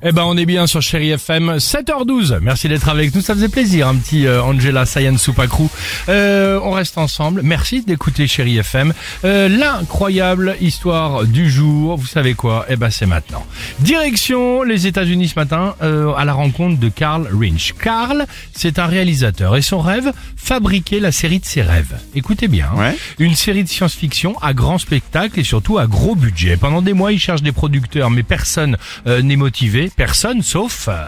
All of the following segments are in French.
Eh ben, on est bien sur Chéri FM, 7h12. Merci d'être avec nous, ça faisait plaisir, un petit euh, Angela Sayan Soupacrou. Euh, on reste ensemble. Merci d'écouter Chéri FM. Euh, L'incroyable histoire du jour, vous savez quoi? Eh ben, c'est maintenant. Direction les États-Unis ce matin euh, à la rencontre de Carl Rinch. Carl, c'est un réalisateur et son rêve, fabriquer la série de ses rêves. Écoutez bien. hein. Ouais. Une série de science-fiction à grand spectacle et surtout à gros budget. Pendant des mois, il cherche des producteurs, mais personne euh, n'est motivé. Personne sauf... euh,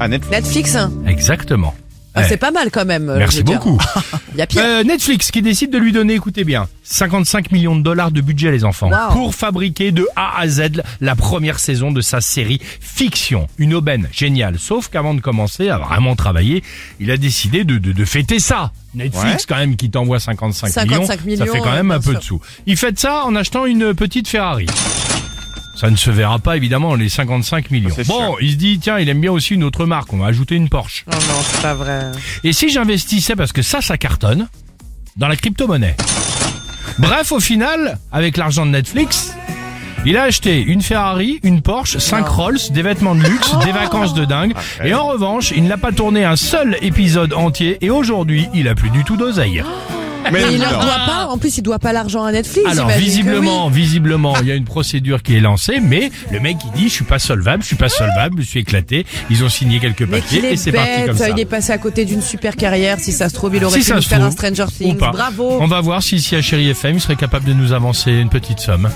À Netflix. Netflix hein exactement. Ah, Ouais. C'est pas mal quand même. euh, je Merci veux dire. beaucoup. Il y a pire. Euh, Netflix qui décide de lui donner, écoutez bien, 55 millions de dollars de budget les enfants Wow. pour fabriquer de A à Z la première saison de sa série fiction. Une aubaine géniale. Sauf qu'avant de commencer à vraiment travailler, il a décidé de, de, de fêter ça. Netflix Ouais. quand même qui t'envoie 55, 55 millions, ça fait millions, quand même un bien peu de sous. Il fête ça en achetant une petite Ferrari. Ça ne se verra pas évidemment les 55 millions. Bon, sûr. il se dit tiens, il aime bien aussi une autre marque, on va ajouter une Porsche. Non, non, c'est pas vrai. Et si j'investissais, parce que ça, ça cartonne, dans la crypto-monnaie. Bref, au final, avec l'argent de Netflix, il a acheté une Ferrari, une Porsche, 5 Rolls, des vêtements de luxe, des vacances de dingue. Et en revanche, il n'a pas tourné un seul épisode entier et aujourd'hui, il a plus du tout d'oseille. Mais il leur doit pas, en plus il doit pas l'argent à Netflix. Alors visiblement, visiblement, il y a une procédure qui est lancée, mais le mec il dit je suis pas solvable, je suis pas solvable, je suis éclaté. Ils ont signé quelques papiers et est c'est parti comme ça. il est passé à côté d'une super carrière. Si ça se trouve, il aurait Si pu faire un Stranger Things. Bravo. On va voir si ici à Chéri FM, il serait capable de nous avancer une petite somme.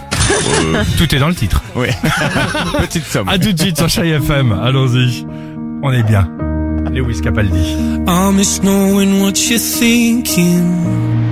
Tout est dans le titre. Oui. Petite somme. À tout de suite sur Chéri FM. Allons-y. On est bien. Lewis Capaldi. I miss knowing what you're thinking.